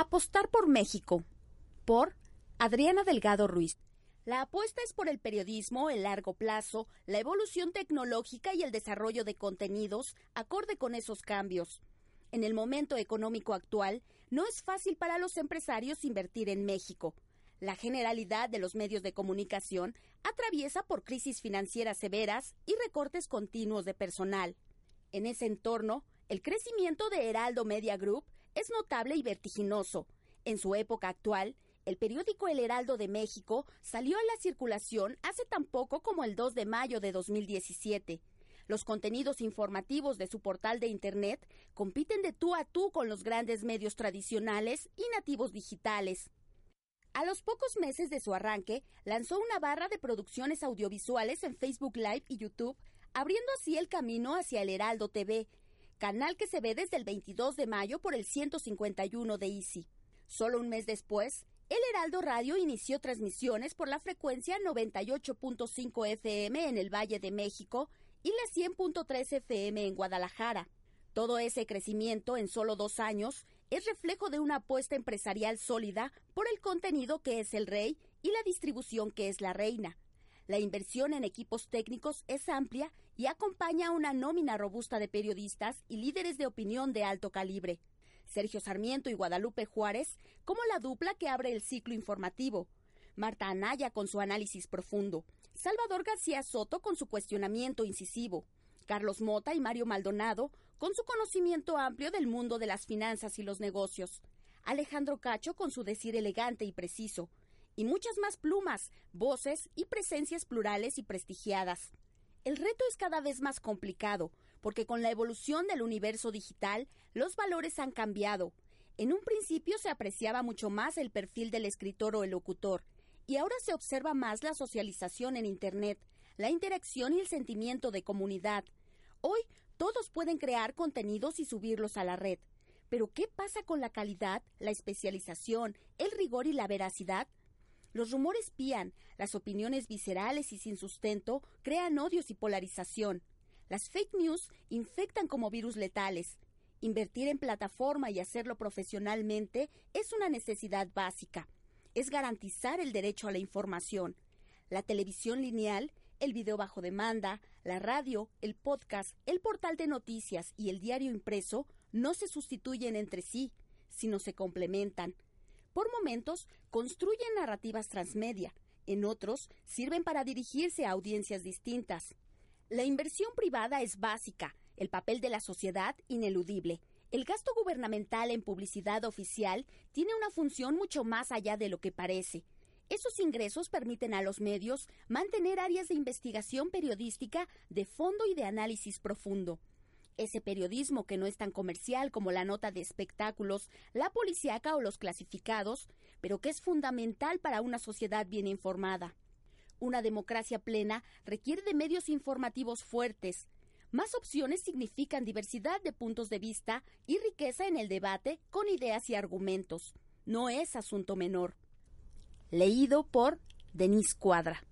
Apostar por México. Por Adriana Delgado Ruiz. La apuesta es por el periodismo, el largo plazo, la evolución tecnológica y el desarrollo de contenidos acorde con esos cambios. En el momento económico actual, no es fácil para los empresarios invertir en México. La generalidad de los medios de comunicación atraviesa por crisis financieras severas y recortes continuos de personal. En ese entorno, el crecimiento de Heraldo Media Group es notable y vertiginoso. En su época actual, el periódico El Heraldo de México salió a la circulación hace tan poco como el 2 de mayo de 2017. Los contenidos informativos de su portal de Internet compiten de tú a tú con los grandes medios tradicionales y nativos digitales. A los pocos meses de su arranque, lanzó una barra de producciones audiovisuales en Facebook Live y YouTube, abriendo así el camino hacia el Heraldo TV, canal que se ve desde el 22 de mayo por el 151 de Easy. Solo un mes después, el Heraldo Radio inició transmisiones por la frecuencia 98.5 FM en el Valle de México y la 100.3 FM en Guadalajara. Todo ese crecimiento en solo dos años es reflejo de una apuesta empresarial sólida por el contenido que es el rey y la distribución que es la reina. La inversión en equipos técnicos es amplia y acompaña una nómina robusta de periodistas y líderes de opinión de alto calibre. Sergio Sarmiento y Guadalupe Juárez como la dupla que abre el ciclo informativo. Marta Anaya con su análisis profundo. Salvador García Soto con su cuestionamiento incisivo. Carlos Mota y Mario Maldonado con su conocimiento amplio del mundo de las finanzas y los negocios. Alejandro Cacho con su decir elegante y preciso y muchas más plumas, voces y presencias plurales y prestigiadas. El reto es cada vez más complicado, porque con la evolución del universo digital, los valores han cambiado. En un principio se apreciaba mucho más el perfil del escritor o el locutor, y ahora se observa más la socialización en Internet, la interacción y el sentimiento de comunidad. Hoy todos pueden crear contenidos y subirlos a la red. Pero ¿qué pasa con la calidad, la especialización, el rigor y la veracidad? Los rumores pían, las opiniones viscerales y sin sustento crean odios y polarización. Las fake news infectan como virus letales. Invertir en plataforma y hacerlo profesionalmente es una necesidad básica. Es garantizar el derecho a la información. La televisión lineal, el video bajo demanda, la radio, el podcast, el portal de noticias y el diario impreso no se sustituyen entre sí, sino se complementan. Por momentos construyen narrativas transmedia, en otros sirven para dirigirse a audiencias distintas. La inversión privada es básica, el papel de la sociedad ineludible. El gasto gubernamental en publicidad oficial tiene una función mucho más allá de lo que parece. Esos ingresos permiten a los medios mantener áreas de investigación periodística de fondo y de análisis profundo ese periodismo que no es tan comercial como la nota de espectáculos, la policíaca o los clasificados, pero que es fundamental para una sociedad bien informada. Una democracia plena requiere de medios informativos fuertes. Más opciones significan diversidad de puntos de vista y riqueza en el debate con ideas y argumentos. No es asunto menor. Leído por Denise Cuadra.